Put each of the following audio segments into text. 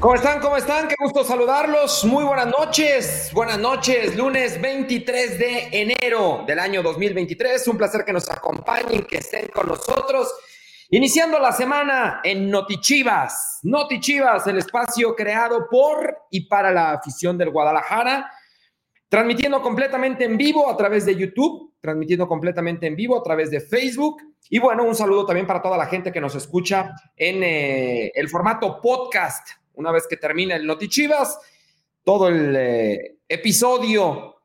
¿Cómo están? ¿Cómo están? Qué gusto saludarlos. Muy buenas noches. Buenas noches. Lunes 23 de enero del año 2023. Un placer que nos acompañen, que estén con nosotros. Iniciando la semana en Notichivas. Notichivas, el espacio creado por y para la afición del Guadalajara. Transmitiendo completamente en vivo a través de YouTube, transmitiendo completamente en vivo a través de Facebook. Y bueno, un saludo también para toda la gente que nos escucha en eh, el formato podcast una vez que termina el Notichivas, todo el eh, episodio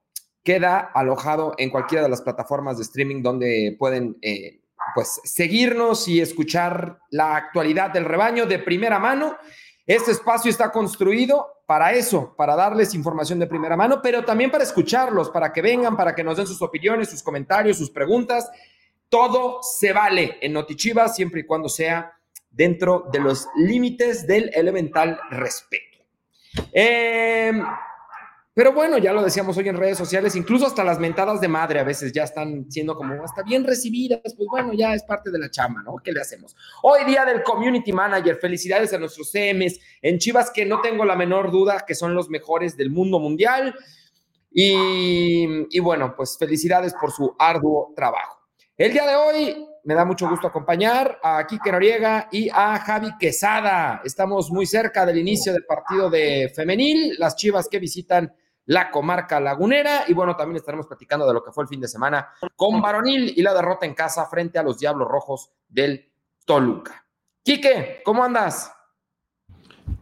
queda alojado en cualquiera de las plataformas de streaming donde pueden eh, pues seguirnos y escuchar la actualidad del rebaño de primera mano. Este espacio está construido para eso, para darles información de primera mano, pero también para escucharlos, para que vengan, para que nos den sus opiniones, sus comentarios, sus preguntas. Todo se vale en Notichivas siempre y cuando sea dentro de los límites del elemental respeto. Em, pero bueno, ya lo decíamos hoy en redes sociales, incluso hasta las mentadas de madre a veces ya están siendo como hasta bien recibidas, pues bueno, ya es parte de la chama, ¿no? ¿Qué le hacemos? Hoy día del Community Manager, felicidades a nuestros CMs en Chivas que no tengo la menor duda que son los mejores del mundo mundial. Y, y bueno, pues felicidades por su arduo trabajo. El día de hoy me da mucho gusto acompañar a Quique Noriega y a Javi Quesada. Estamos muy cerca del inicio del partido de femenil, las chivas que visitan la comarca lagunera y bueno, también estaremos platicando de lo que fue el fin de semana con varonil y la derrota en casa frente a los Diablos Rojos del Toluca. Quique, ¿cómo andas?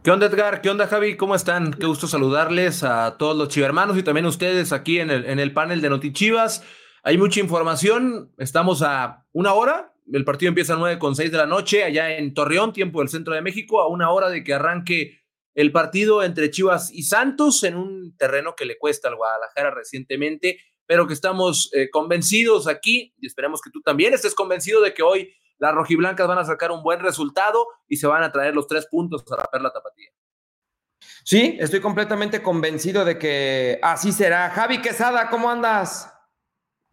¿Qué onda, Edgar? ¿Qué onda, Javi? ¿Cómo están? Qué gusto saludarles a todos los chivermanos y también a ustedes aquí en el, en el panel de Notichivas. Chivas. Hay mucha información. Estamos a una hora. El partido empieza a 9 con 6 de la noche allá en Torreón, tiempo del centro de México, a una hora de que arranque el partido entre Chivas y Santos en un terreno que le cuesta al Guadalajara recientemente, pero que estamos eh, convencidos aquí y esperemos que tú también estés convencido de que hoy las rojiblancas van a sacar un buen resultado y se van a traer los tres puntos a la perla tapatía. Sí, estoy completamente convencido de que así será. Javi Quesada, ¿cómo andas?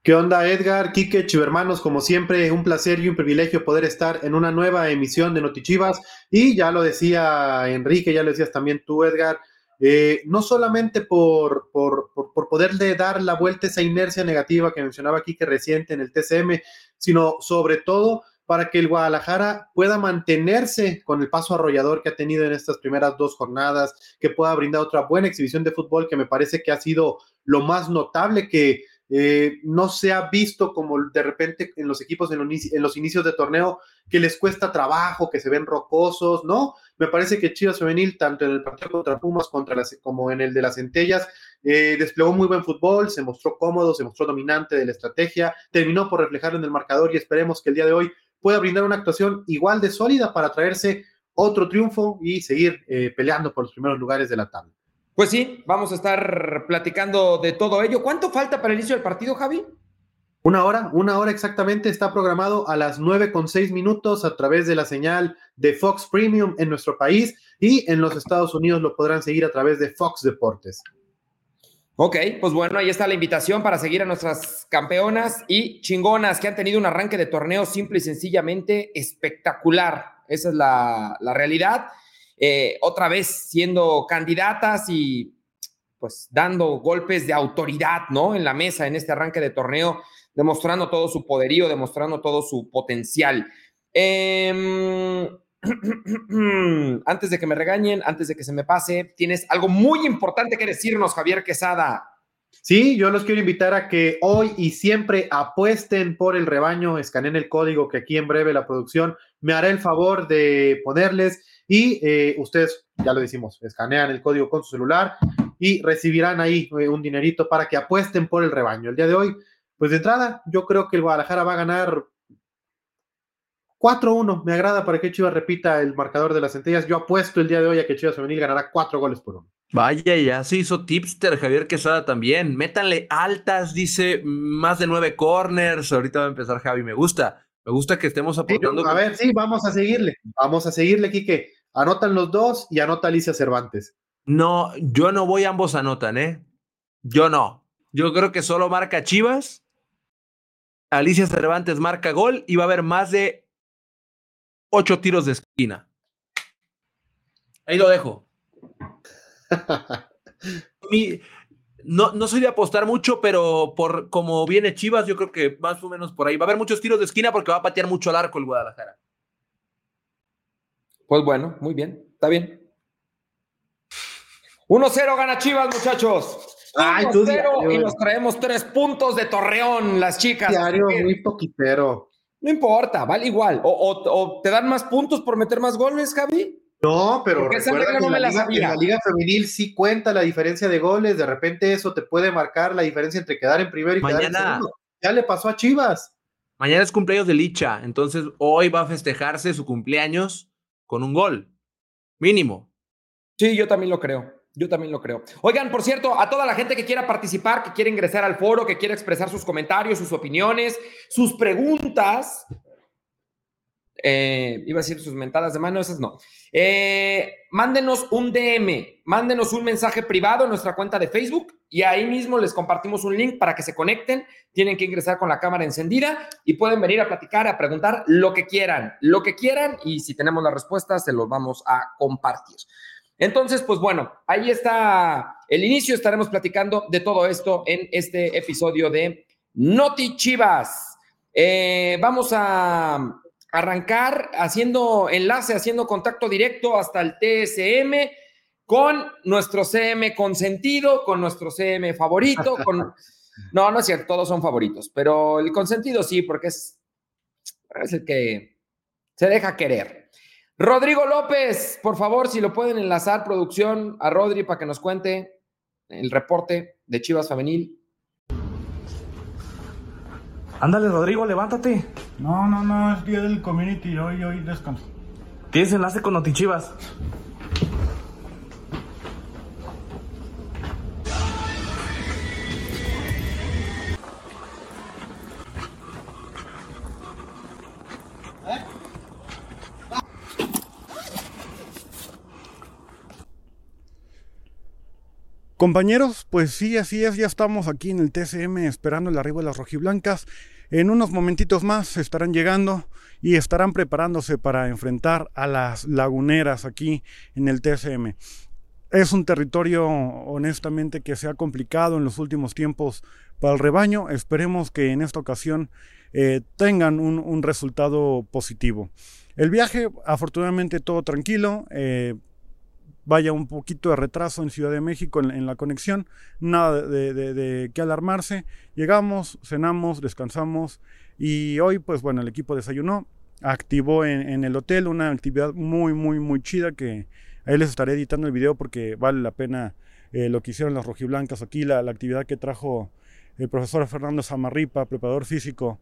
¿Qué onda, Edgar? Quique, Chivermanos, como siempre, un placer y un privilegio poder estar en una nueva emisión de Notichivas. Y ya lo decía Enrique, ya lo decías también tú, Edgar, eh, no solamente por, por, por, poderle dar la vuelta a esa inercia negativa que mencionaba Quique reciente en el TCM, sino sobre todo para que el Guadalajara pueda mantenerse con el paso arrollador que ha tenido en estas primeras dos jornadas, que pueda brindar otra buena exhibición de fútbol que me parece que ha sido lo más notable que eh, no se ha visto como de repente en los equipos en los, inicios de torneo que les cuesta trabajo, que se ven rocosos, ¿no? Me parece que Chivas Femenil, tanto en el partido contra Pumas contra las, como en el de las Centellas, eh, desplegó muy buen fútbol, se mostró cómodo, se mostró dominante de la estrategia, terminó por reflejarlo en el marcador y esperemos que el día de hoy pueda brindar una actuación igual de sólida para traerse otro triunfo y seguir eh, peleando por los primeros lugares de la tabla. Pues sí, vamos a estar platicando de todo ello. ¿Cuánto falta para el inicio del partido, Javi? Una hora, una hora exactamente. Está programado a las nueve con seis minutos a través de la señal de Fox Premium en nuestro país y en los Estados Unidos lo podrán seguir a través de Fox Deportes. Ok, pues bueno, ahí está la invitación para seguir a nuestras campeonas y chingonas que han tenido un arranque de torneo simple y sencillamente espectacular. Esa es la, la realidad. Eh, otra vez siendo candidatas y pues dando golpes de autoridad, ¿no? En la mesa, en este arranque de torneo, demostrando todo su poderío, demostrando todo su potencial. Em, antes de que me regañen, antes de que se me pase, tienes algo muy importante que decirnos, Javier Quesada. Sí, yo los quiero invitar a que hoy y siempre apuesten por el rebaño, escaneen el código que aquí en breve la producción me hará el favor de ponerles y eh, ustedes, ya lo decimos, escanean el código con su celular y recibirán ahí eh, un dinerito para que apuesten por el rebaño. El día de hoy, pues de entrada, yo creo que el Guadalajara va a ganar 4-1. Me agrada para que Chivas repita el marcador de las centellas. Yo apuesto el día de hoy a que Chivas Femenil ganará 4 goles por uno. Vaya, ya se hizo tipster Javier Quesada también. Métanle altas, dice más de nueve corners. Ahorita va a empezar Javi, me gusta. Me gusta que estemos aportando. a ver, sí, vamos a seguirle. Vamos a seguirle, Quique. Anotan los dos y anota Alicia Cervantes. No, yo no voy, ambos anotan, ¿eh? Yo no. Yo creo que solo marca Chivas. Alicia Cervantes marca gol y va a haber más de ocho tiros de esquina. Ahí lo dejo. no, no soy de apostar mucho, pero por como viene Chivas, yo creo que más o menos por ahí. Va a haber muchos tiros de esquina porque va a patear mucho al arco el Guadalajara. Pues bueno, muy bien, está bien. 1-0 gana Chivas, muchachos. 1-0 y nos traemos tres puntos de Torreón, las chicas. Diario muy poquitero. No importa, vale igual. O, te dan más puntos por meter más goles, Javi. No, pero recuerda que, la liga, femenil sí cuenta la diferencia de goles. De repente eso te puede marcar la diferencia entre quedar en primero y quedar en segundo. Ya le pasó a Chivas. Mañana es cumpleaños de Licha, entonces hoy va a festejarse su cumpleaños con un gol. Mínimo. Sí, yo también lo creo. Yo también lo creo. Oigan, por cierto, a toda la gente que quiera participar, que quiera ingresar al foro, que quiera expresar sus comentarios, sus opiniones, sus preguntas, eh, iba a decir sus mentadas de mano, esas no. Eh, mándenos un DM, mándenos un mensaje privado en nuestra cuenta de Facebook y ahí mismo les compartimos un link para que se conecten. Tienen que ingresar con la cámara encendida y pueden venir a platicar, a preguntar lo que quieran, lo que quieran y si tenemos la respuesta se los vamos a compartir. Entonces, pues bueno, ahí está el inicio. Estaremos platicando de todo esto en este episodio de Noti Chivas. Eh, vamos a arrancar haciendo enlace, haciendo contacto directo hasta el TSM con nuestro CM consentido, con nuestro CM favorito, con... No, no es cierto, todos son favoritos, pero el consentido sí, porque es, es el que se deja querer. Rodrigo López, por favor, si lo pueden enlazar, producción, a Rodri para que nos cuente el reporte de Chivas Femenil. Ándale, Rodrigo, levántate. No, no, no, es día del community, hoy, hoy descanso. ¿Tienes enlace con Notichivas? Compañeros, pues sí, así es, ya estamos aquí en el TCM esperando el arribo de las rojiblancas. En unos momentitos más estarán llegando y estarán preparándose para enfrentar a las laguneras aquí en el TCM. Es un territorio honestamente que se ha complicado en los últimos tiempos para el rebaño. Esperemos que en esta ocasión eh, tengan un, resultado positivo. El viaje, afortunadamente, todo tranquilo. Eh, vaya un poquito de retraso en Ciudad de México en, la conexión, nada de, de, qué alarmarse. Llegamos, cenamos, descansamos y hoy pues bueno, el equipo desayunó, activó en, el hotel una actividad muy, muy, muy chida que ahí les estaré editando el video porque vale la pena eh, lo que hicieron las rojiblancas aquí, la, la actividad que trajo el profesor Fernando Samarripa, preparador físico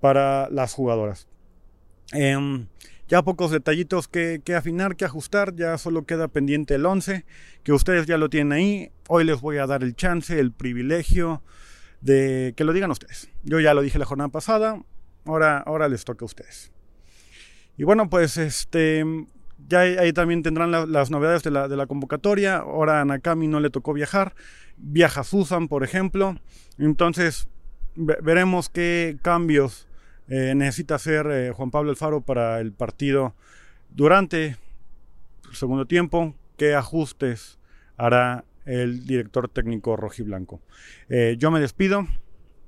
para las jugadoras. Em, ya pocos detallitos que, afinar, que ajustar, ya solo queda pendiente el 11, que ustedes ya lo tienen ahí. Hoy les voy a dar el chance, el privilegio de que lo digan ustedes. Yo ya lo dije la jornada pasada, ahora, ahora les toca a ustedes. Y bueno, pues este, ya ahí también tendrán las novedades de la, de la, convocatoria. Ahora a Nakami no le tocó viajar, viaja Susan, por ejemplo. Entonces, veremos qué cambios eh, necesita hacer eh, Juan Pablo Alfaro para el partido durante el segundo tiempo, qué ajustes hará el director técnico rojiblanco. Eh, yo me despido,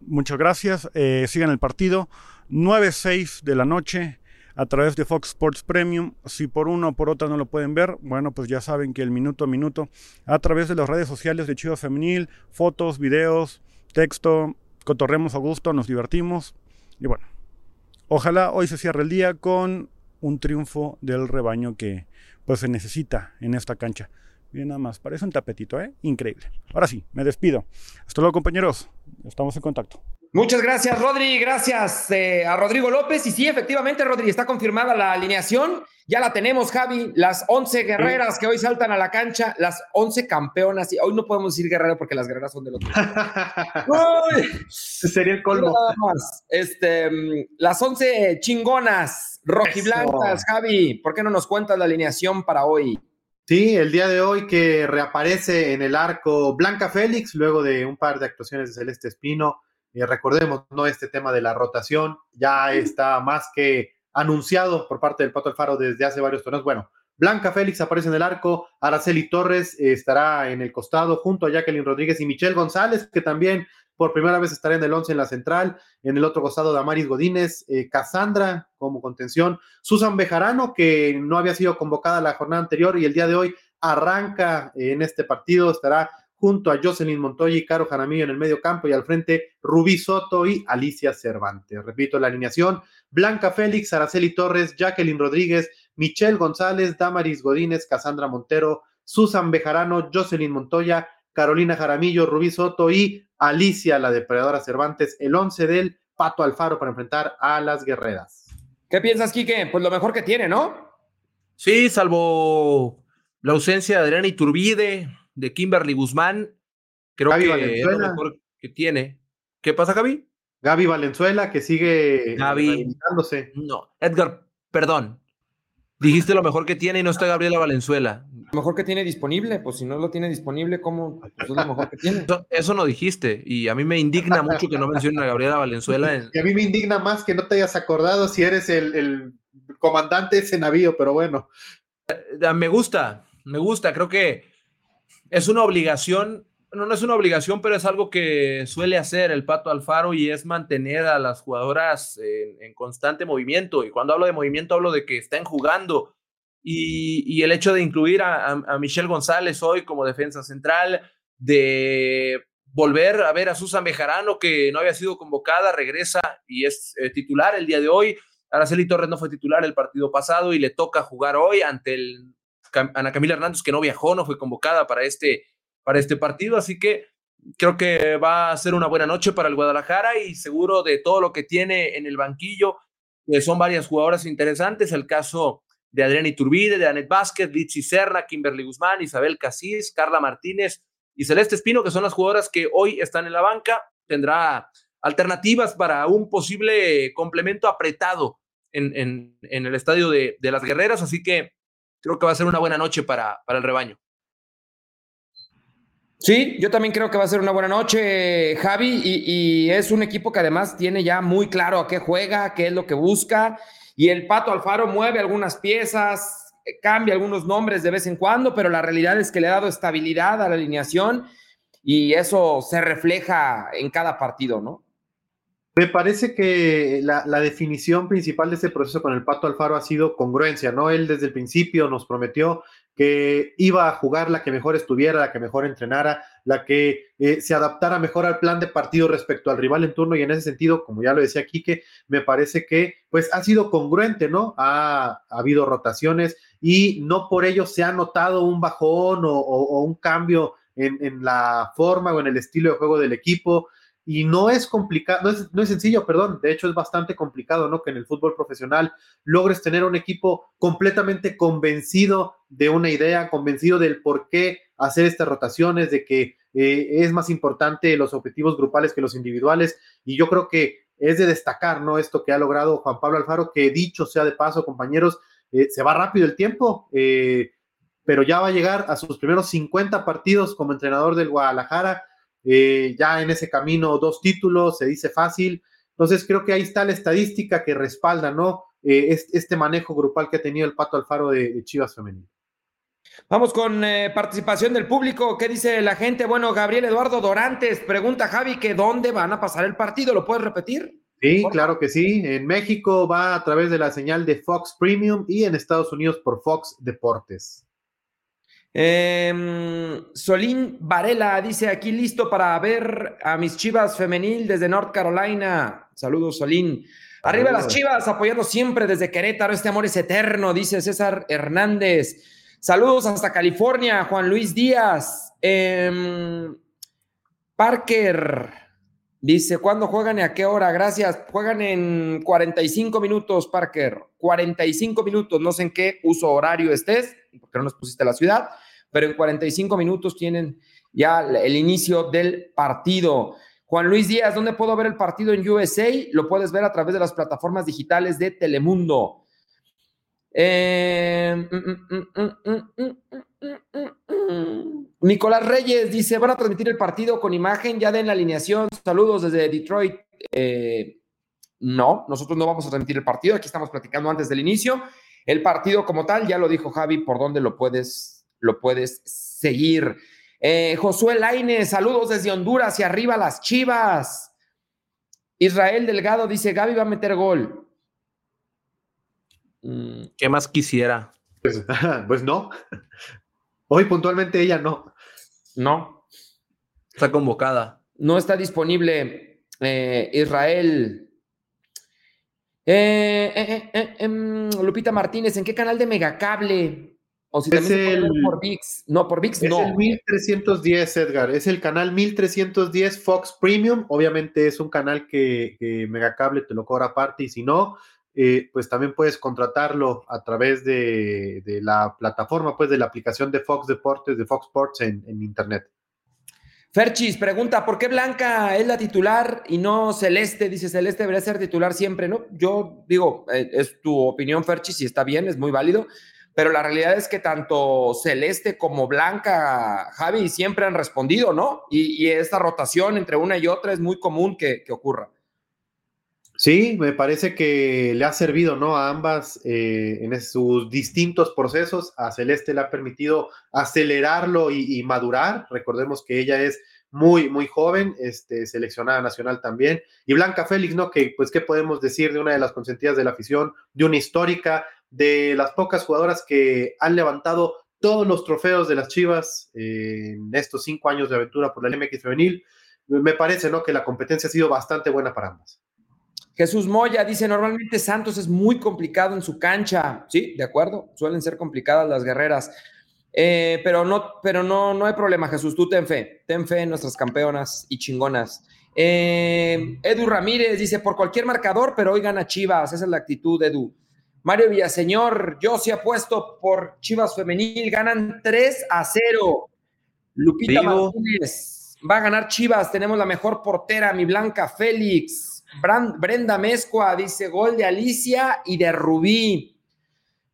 muchas gracias, sigan el partido, 9-6 de la noche a través de Fox Sports Premium. Si por uno o por otra no lo pueden ver, bueno, pues ya saben que el minuto a minuto, a través de las redes sociales de Chido Femenil, fotos, videos, texto, cotorremos a gusto, nos divertimos. Y bueno, Ojalá hoy se cierre el día con un triunfo del rebaño que pues se necesita en esta cancha. Bien, nada más, parece un tapetito, ¿eh? Increíble. Ahora sí, me despido. Hasta luego, compañeros. Estamos en contacto. Muchas gracias, Rodri. Gracias eh, a Rodrigo López. Y sí, efectivamente, Rodri, está confirmada la alineación. Ya la tenemos, Javi. Las 11 guerreras que hoy saltan a la cancha, las 11 campeonas. Y hoy no podemos decir guerrero porque las guerreras son de los. Sería el colmo. Este, las 11 chingonas, rojiblancas, Javi. ¿Por qué no nos cuentas la alineación para hoy? Sí, el día de hoy que reaparece en el arco Blanca Félix, luego de un par de actuaciones de Celeste Espino recordemos, ¿no? Este tema de la rotación ya está más que anunciado por parte del Pato Alfaro desde hace varios torneos. Bueno, Blanca Félix aparece en el arco, Araceli Torres eh, estará en el costado junto a Jacqueline Rodríguez y Michelle González, que también por primera vez estará en el 11 en la central, en el otro costado Damaris Godínez, eh, Cassandra como contención, Susan Bejarano, que no había sido convocada la jornada anterior y el día de hoy arranca en este partido, estará junto a Jocelyn Montoya y Caro Jaramillo en el medio campo y al frente Rubí Soto y Alicia Cervantes. Repito la alineación, Blanca Félix, Araceli Torres, Jacqueline Rodríguez, Michelle González, Damaris Godínez, Cassandra Montero, Susan Bejarano, Jocelyn Montoya, Carolina Jaramillo, Rubí Soto y Alicia, la depredadora Cervantes, el 11 del Pato Alfaro para enfrentar a las guerreras. ¿Qué piensas, Quique? Pues lo mejor que tiene, ¿no? Sí, salvo la ausencia de Adriana Iturbide, de Kimberly Guzmán, creo que es lo mejor que tiene. ¿Qué pasa, Gaby? Gaby Valenzuela, que sigue Gaby. No, Edgar, perdón. Dijiste lo mejor que tiene y no está Gabriela Valenzuela. Lo mejor que tiene disponible, pues si no lo tiene disponible, ¿cómo? Pues es lo mejor que tiene. Eso, no dijiste, y a mí me indigna mucho que no mencionen a Gabriela Valenzuela. Y a mí me indigna más que no te hayas acordado si eres el, el comandante de ese navío, pero bueno. Eh, me gusta, me gusta, creo que es una obligación, no, es una obligación, pero es algo que suele hacer el Pato Alfaro y es mantener a las jugadoras en, constante movimiento. Y cuando hablo de movimiento, hablo de que estén jugando. Y, el hecho de incluir a, Michelle González hoy como defensa central, de volver a ver a Susan Bejarano, que no había sido convocada, regresa y es eh, titular el día de hoy. Araceli Torres no fue titular el partido pasado y le toca jugar hoy ante el Ana Camila Hernández, que no viajó, no fue convocada para este, para este partido, así que creo que va a ser una buena noche para el Guadalajara y seguro de todo lo que tiene en el banquillo, que son varias jugadoras interesantes, el caso de Adriana Iturbide, de Anet Vázquez, Litsi Serna, Kimberly Guzmán, Isabel Casís, Carla Martínez y Celeste Espino, que son las jugadoras que hoy están en la banca, tendrá alternativas para un posible complemento apretado en, el estadio de, de las guerreras, así que creo que va a ser una buena noche para, para el rebaño. Sí, yo también creo que va a ser una buena noche, Javi, y, es un equipo que además tiene ya muy claro a qué juega, qué es lo que busca, y el Pato Alfaro mueve algunas piezas, cambia algunos nombres de vez en cuando, pero la realidad es que le ha dado estabilidad a la alineación y eso se refleja en cada partido, ¿no? Me parece que la, definición principal de este proceso con el Pato Alfaro ha sido congruencia, ¿no? Él desde el principio nos prometió que iba a jugar la que mejor estuviera, la que mejor entrenara, la que eh, se adaptara mejor al plan de partido respecto al rival en turno y en ese sentido, como ya lo decía Quique, me parece que pues ha sido congruente, ¿no? Ha, habido rotaciones y no por ello se ha notado un bajón o, un cambio en, en, la forma o en el estilo de juego del equipo y no es complicado, no es, no es, sencillo, perdón, de hecho es bastante complicado, ¿no? Que en el fútbol profesional logres tener un equipo completamente convencido de una idea, convencido del por qué hacer estas rotaciones, de que eh, es más importante los objetivos grupales que los individuales, y yo creo que es de destacar, ¿no? Esto que ha logrado Juan Pablo Alfaro, que dicho sea de paso, compañeros, eh, se va rápido el tiempo, eh, pero ya va a llegar a sus primeros 50 partidos como entrenador del Guadalajara, eh, ya en ese camino dos títulos, se dice fácil. Entonces creo que ahí está la estadística que respalda, ¿no? Eh, este, manejo grupal que ha tenido el Pato Alfaro de, Chivas Femenil. Vamos con eh, participación del público. ¿Qué dice la gente? Bueno, Gabriel Eduardo Dorantes pregunta Javi que dónde van a pasar el partido. ¿Lo puedes repetir? Sí, claro que sí. En México va a través de la señal de Fox Premium y en Estados Unidos por Fox Deportes. Eh, Solín Varela dice aquí listo para ver a mis chivas femenil desde North Carolina. Saludos, Solín. Arriba las chivas, apoyando siempre desde Querétaro. Este amor es eterno, dice César Hernández. Saludos hasta California, Juan Luis Díaz. Em, Parker dice: ¿Cuándo juegan y a qué hora? Gracias. Juegan en 45 minutos, Parker. 45 minutos. No sé en qué uso horario estés, porque no nos pusiste la ciudad pero en 45 minutos tienen ya el inicio del partido. Juan Luis Díaz, ¿dónde puedo ver el partido en USA? Lo puedes ver a través de las plataformas digitales de Telemundo. Nicolás Reyes dice, van a transmitir el partido con imagen, ya den la alineación. Saludos desde Detroit. no, nosotros no vamos a transmitir el partido, aquí estamos platicando antes del inicio. el partido como tal, ya lo dijo Javi, por dónde lo puedes, lo puedes seguir. Eh, Josué Laine, saludos desde Honduras y arriba las chivas. Israel Delgado dice: Gaby va a meter gol. Mm, ¿Qué más quisiera? Pues, pues, no. Hoy puntualmente ella no. No. Está convocada. No está disponible eh, Israel. Eh, em, Lupita Martínez, ¿en qué canal de Megacable? O si es el, por VIX. No, por VIX no. Es el 1310, Edgar. Es el canal 1310 Fox Premium. Obviamente es un canal que, que Megacable te lo cobra aparte y si no, eh, pues también puedes contratarlo a través de, la plataforma, pues de la aplicación de Fox Deportes, de Fox Sports en, Internet. Ferchis pregunta, ¿por qué Blanca es la titular y no Celeste? Dice, Celeste debería ser titular siempre, ¿no? Yo digo, eh, es tu opinión, Ferchis, y está bien, es muy válido, pero la realidad es que tanto Celeste como Blanca, Javi, siempre han respondido, ¿no? Y, esta rotación entre una y otra es muy común que ocurra. Sí, me parece que le ha servido ¿no? a ambas eh, en sus distintos procesos. A Celeste le ha permitido acelerarlo y, madurar. Recordemos que ella es muy, muy joven, este, seleccionada nacional también. Y Blanca Félix, ¿no? Que, pues, ¿qué podemos decir de una de las consentidas de la afición, de una histórica, de las pocas jugadoras que han levantado todos los trofeos de las Chivas en estos cinco años de aventura por la MX femenil? Me parece, ¿no? Que la competencia ha sido bastante buena para ambas. Jesús Moya dice, normalmente Santos es muy complicado en su cancha. Sí, de acuerdo, suelen ser complicadas las guerreras. Eh, pero no, pero no, no hay problema, Jesús, tú ten fe, ten fe en nuestras campeonas y chingonas. Eh, Edu Ramírez dice, por cualquier marcador, pero hoy gana Chivas, esa es la actitud, Edu. Mario Villaseñor, yo sí apuesto por Chivas Femenil, ganan 3 a 0. Lupita Martínez, va a ganar Chivas, tenemos la mejor portera, mi Blanca Félix. Brenda Mezcua dice gol de Alicia y de Rubí.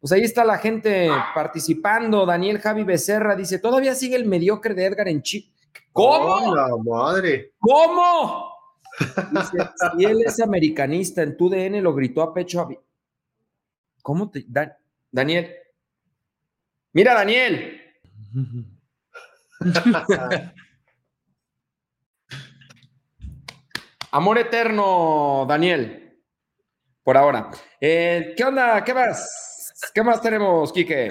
Pues ahí está la gente participando. Daniel Javi Becerra dice: Todavía sigue el mediocre de Edgar en Chip. ¿Cómo? la madre! ¿Cómo? Dice, si él es americanista en tu DN, lo gritó a pecho. ¿Cómo te. Daniel. Mira, Daniel. Amor eterno, Daniel. Por ahora. Eh, ¿Qué onda? ¿Qué más? ¿Qué más tenemos, Quique?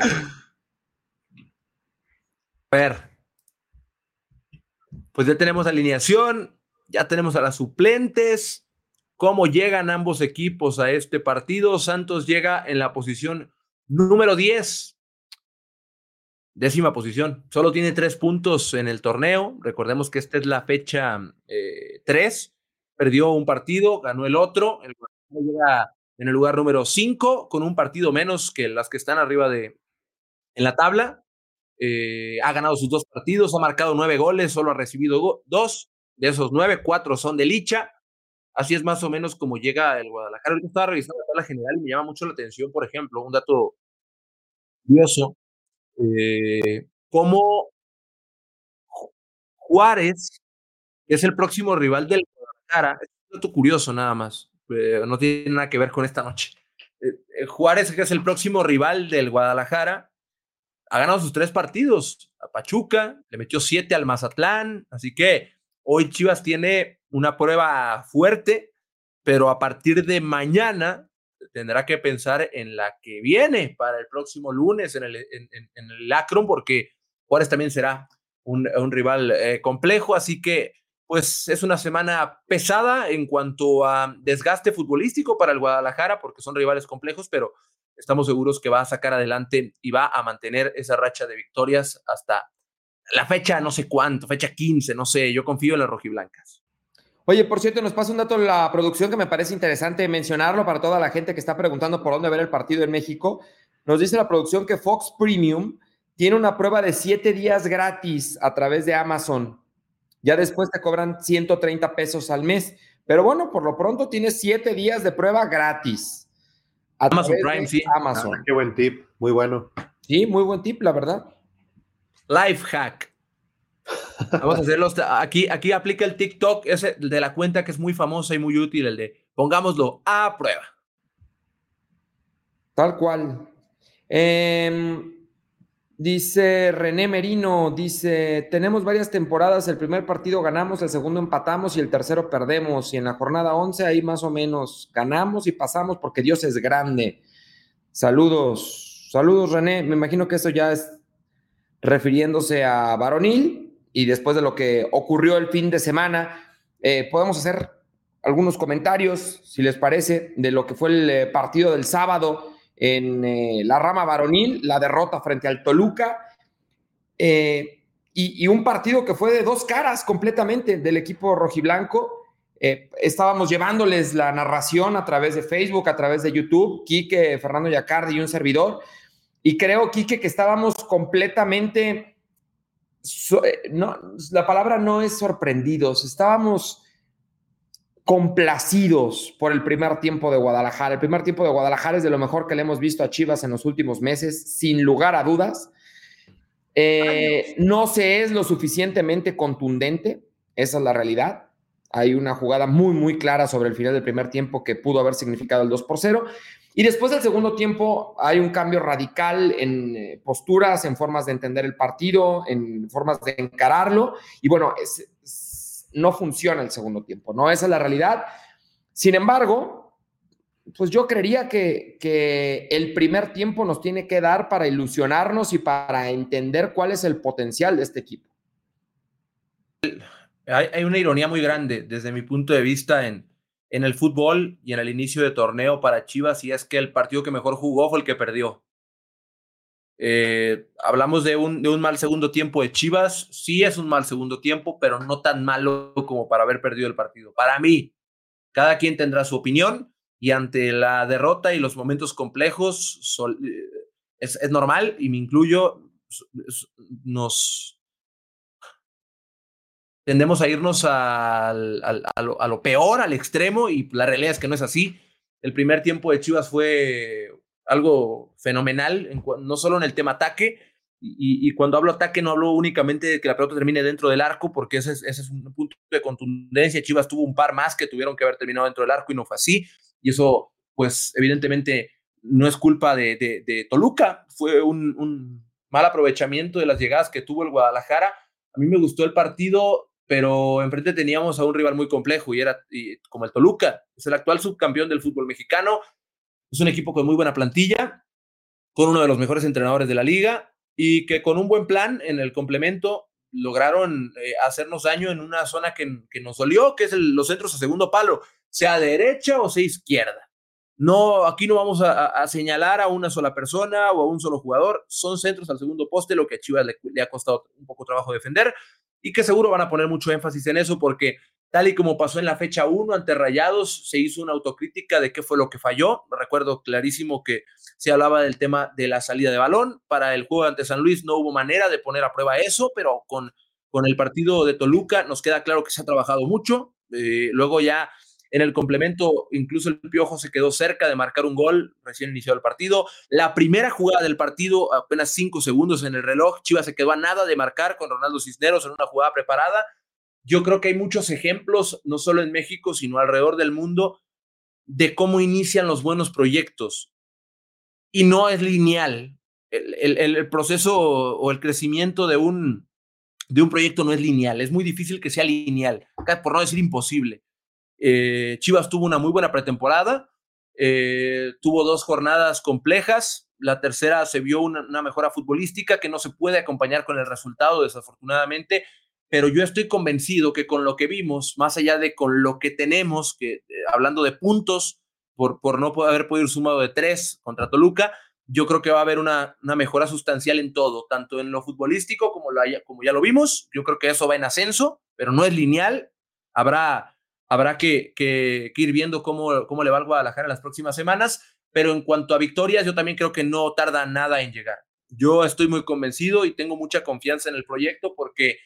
A ver. Pues ya tenemos alineación, ya tenemos a las suplentes. ¿Cómo llegan ambos equipos a este partido? Santos llega en la posición número 10. Décima posición. Solo tiene tres puntos en el torneo. Recordemos que esta es la fecha 3. Eh, perdió un partido, ganó el otro, el llega en el lugar número 5 con un partido menos que las que están arriba de en la tabla. Eh, ha ganado sus dos partidos, ha marcado nueve goles, solo ha recibido dos. De esos nueve, cuatro son de Licha. Así es más o menos como llega el Guadalajara. Ahorita estaba revisando la tabla general y me llama mucho la atención, por ejemplo, un dato curioso, eh, como Juárez, es el próximo rival del es un dato curioso nada más, eh, no tiene nada que ver con esta noche. Eh, eh, Juárez, que es el próximo rival del Guadalajara, ha ganado sus tres partidos. A Pachuca, le metió siete al Mazatlán, así que hoy Chivas tiene una prueba fuerte, pero a partir de mañana tendrá que pensar en la que viene para el próximo lunes en el, en, el porque Juárez también será un, rival complejo, así que pues es una semana pesada en cuanto a desgaste futbolístico para el Guadalajara, porque son rivales complejos, pero estamos seguros que va a sacar adelante y va a mantener esa racha de victorias hasta la fecha, no sé cuánto, fecha 15, no sé, yo confío en las rojiblancas. Oye, por cierto, nos pasa un dato en la producción que me parece interesante mencionarlo para toda la gente que está preguntando por dónde ver el partido en México. Nos dice la producción que Fox Premium tiene una prueba de siete días gratis a través de Amazon ya después te cobran 130 pesos al mes. Pero bueno, por lo pronto tienes siete días de prueba gratis. Amazon Prime, sí. Amazon. Ah, qué buen tip, muy bueno. Sí, muy buen tip, la verdad. Life hack. Vamos a hacerlo. Aquí, aquí aplica el TikTok, ese de la cuenta que es muy famosa y muy útil, el de pongámoslo a prueba. Tal cual. Em, dice René Merino, dice, tenemos varias temporadas, el primer partido ganamos, el segundo empatamos y el tercero perdemos. Y en la jornada 11 ahí más o menos ganamos y pasamos porque Dios es grande. Saludos, saludos René. Me imagino que eso ya es refiriéndose a Varonil y después de lo que ocurrió el fin de semana, eh, podemos hacer algunos comentarios, si les parece, de lo que fue el eh, partido del sábado en eh, la rama varonil, la derrota frente al Toluca, y, un partido que fue de dos caras completamente del equipo rojiblanco. estábamos llevándoles la narración a través de Facebook, a través de YouTube, Quique, Fernando Yacardi y un servidor, y creo, Quique, que estábamos completamente, no, la palabra no es sorprendidos, estábamos complacidos por el primer tiempo de Guadalajara. El primer tiempo de Guadalajara es de lo mejor que le hemos visto a Chivas en los últimos meses, sin lugar a dudas. Eh, no se es lo suficientemente contundente, esa es la realidad. Hay una jugada muy, muy clara sobre el final del primer tiempo que pudo haber significado el 2 por 0. Y después del segundo tiempo hay un cambio radical en eh, posturas, en formas de entender el partido, en formas de encararlo. Y bueno, es, no funciona el segundo tiempo, ¿no? Esa es la realidad. Sin embargo, pues yo creería que, que, el primer tiempo nos tiene que dar para ilusionarnos y para entender cuál es el potencial de este equipo. Hay, una ironía muy grande desde mi punto de vista en, en el fútbol y en el inicio de torneo para Chivas y es que el partido que mejor jugó fue el que perdió. Eh, hablamos de un, de un mal segundo tiempo de Chivas. Sí es un mal segundo tiempo, pero no tan malo como para haber perdido el partido. Para mí, cada quien tendrá su opinión y ante la derrota y los momentos complejos eh, es, es normal y me incluyo, nos tendemos a irnos al, a, lo, a, lo, peor, al extremo, y la realidad es que no es así. El primer tiempo de Chivas fue algo fenomenal, no solo en el tema ataque, y, y, cuando hablo ataque no hablo únicamente de que la pelota termine dentro del arco, porque ese es, ese es un punto de contundencia. Chivas tuvo un par más que tuvieron que haber terminado dentro del arco y no fue así. Y eso, pues evidentemente, no es culpa de, de, de Toluca, fue un, un, mal aprovechamiento de las llegadas que tuvo el Guadalajara. A mí me gustó el partido, pero enfrente teníamos a un rival muy complejo y era y, como el Toluca, es el actual subcampeón del fútbol mexicano, es un equipo con muy buena plantilla, con uno de los mejores entrenadores de la liga y que con un buen plan en el complemento lograron eh, hacernos daño en una zona que, que nos dolió, que es los centros a segundo palo, sea derecha o sea izquierda. No, aquí no vamos a, a, señalar a una sola persona o a un solo jugador, son centros al segundo poste, lo que a Chivas le, le ha costado un poco trabajo defender y que seguro van a poner mucho énfasis en eso porque tal y como pasó en la fecha 1 ante Rayados, se hizo una autocrítica de qué fue lo que falló. Recuerdo clarísimo que se hablaba del tema de la salida de balón. Para el juego ante San Luis no hubo manera de poner a prueba eso, pero con, con el partido de Toluca nos queda claro que se ha trabajado mucho. Eh, luego ya en el complemento, incluso el Piojo se quedó cerca de marcar un gol recién iniciado el partido. La primera jugada del partido, apenas cinco segundos en el reloj, Chivas se quedó a nada de marcar con Ronaldo Cisneros en una jugada preparada. Yo creo que hay muchos ejemplos, no solo en México, sino alrededor del mundo, de cómo inician los buenos proyectos. Y no es lineal. El, el, el proceso o el crecimiento de un, de un proyecto no es lineal. Es muy difícil que sea lineal, por no decir imposible eh, Chivas tuvo una muy buena pretemporada, eh, tuvo dos jornadas complejas, la tercera se vio una, una, mejora futbolística que no se puede acompañar con el resultado, desafortunadamente, pero yo estoy convencido que con lo que vimos, más allá de con lo que tenemos, que eh, hablando de puntos, por, por no haber podido sumado de tres contra Toluca, yo creo que va a haber una, una, mejora sustancial en todo, tanto en lo futbolístico como, lo haya, como ya lo vimos. Yo creo que eso va en ascenso, pero no es lineal. Habrá habrá que ir viendo cómo, cómo le va al Guadalajara en las próximas semanas, pero en cuanto a victorias, yo también creo que no tarda nada en llegar. Yo estoy muy convencido y tengo mucha confianza en el proyecto porque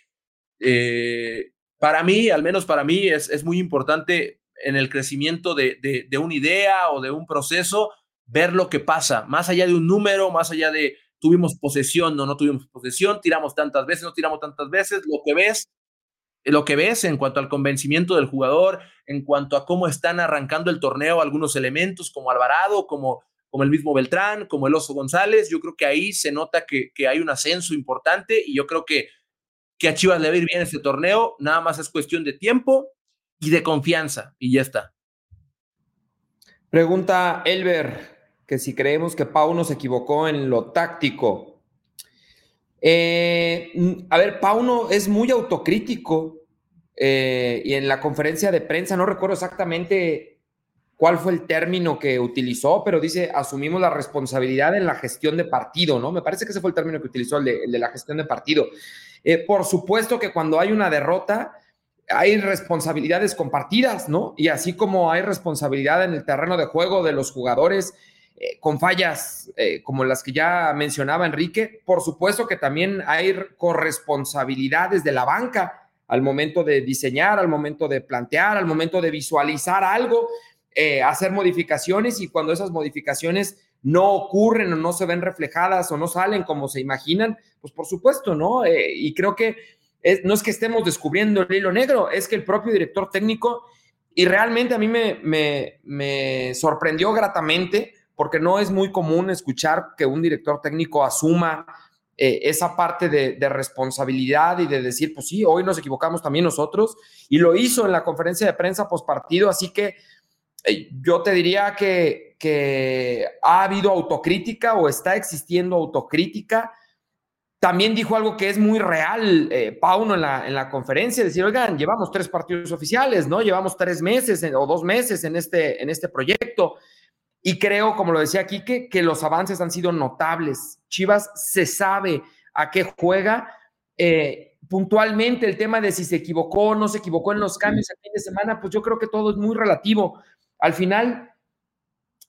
eh, para mí, al menos para mí, es, es muy importante en el crecimiento de, de, de, una idea o de un proceso, ver lo que pasa, más allá de un número, más allá de tuvimos posesión o no tuvimos posesión, tiramos tantas veces, no tiramos tantas veces, lo que ves lo que ves en cuanto al convencimiento del jugador, en cuanto a cómo están arrancando el torneo algunos elementos como Alvarado, como, como el mismo Beltrán, como el Oso González. Yo creo que ahí se nota que, que hay un ascenso importante y yo creo que, que a Chivas le va a ir bien este torneo. Nada más es cuestión de tiempo y de confianza y ya está. Pregunta Elber, que si creemos que Pau se equivocó en lo táctico. Eh, a ver, Pauno es muy autocrítico eh, y en la conferencia de prensa, no recuerdo exactamente cuál fue el término que utilizó, pero dice, asumimos la responsabilidad en la gestión de partido, ¿no? Me parece que ese fue el término que utilizó, el de, la gestión de partido. Eh, por supuesto que cuando hay una derrota, hay responsabilidades compartidas, ¿no? Y así como hay responsabilidad en el terreno de juego de los jugadores, eh, con fallas eh, como las que ya mencionaba Enrique. Por supuesto que también hay corresponsabilidades de la banca al momento de diseñar, al momento de plantear, al momento de visualizar algo, hacer modificaciones y cuando esas modificaciones no ocurren o no se ven reflejadas o no salen como se imaginan, pues por supuesto, ¿no? y creo que no es que estemos descubriendo el hilo negro, es que el propio director técnico, y realmente a mí me, me, sorprendió gratamente, porque no es muy común escuchar que un director técnico asuma eh, esa parte de, responsabilidad y de decir, pues sí, hoy nos equivocamos también nosotros, y lo hizo en la conferencia de prensa post partido, así que eh, yo te diría que, que ha habido autocrítica o está existiendo autocrítica. También dijo algo que es muy real, eh, Pauno, en la, en la conferencia, decir, oigan, llevamos tres partidos oficiales, ¿no? Llevamos tres meses o dos meses en este, en este proyecto. Y creo, como lo decía Quique, que los avances han sido notables. Chivas se sabe a qué juega. Eh, puntualmente el tema de si se equivocó o no se equivocó en los cambios el fin de semana, pues yo creo que todo es muy relativo. Al final,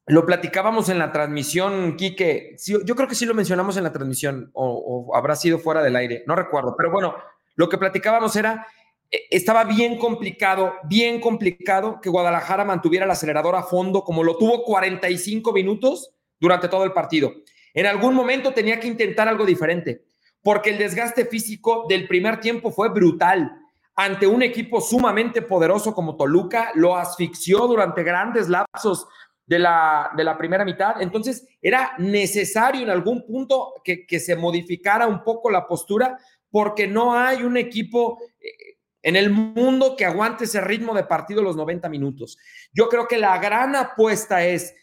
lo platicábamos en la transmisión, Quique. yo creo que sí lo mencionamos en la transmisión, o, o habrá sido fuera del aire, no recuerdo. Pero bueno, lo que platicábamos era eh, estaba bien complicado, bien complicado que Guadalajara mantuviera el acelerador a fondo como lo tuvo 45 minutos durante todo el partido. En algún momento tenía que intentar algo diferente, porque el desgaste físico del primer tiempo fue brutal. Ante un equipo sumamente poderoso como Toluca, lo asfixió durante grandes lapsos de la, de la primera mitad. Entonces, era necesario en algún punto que, que se modificara un poco la postura, porque no hay un equipo eh, en el mundo que aguante ese ritmo de partido los 90 minutos. Yo creo que la gran apuesta es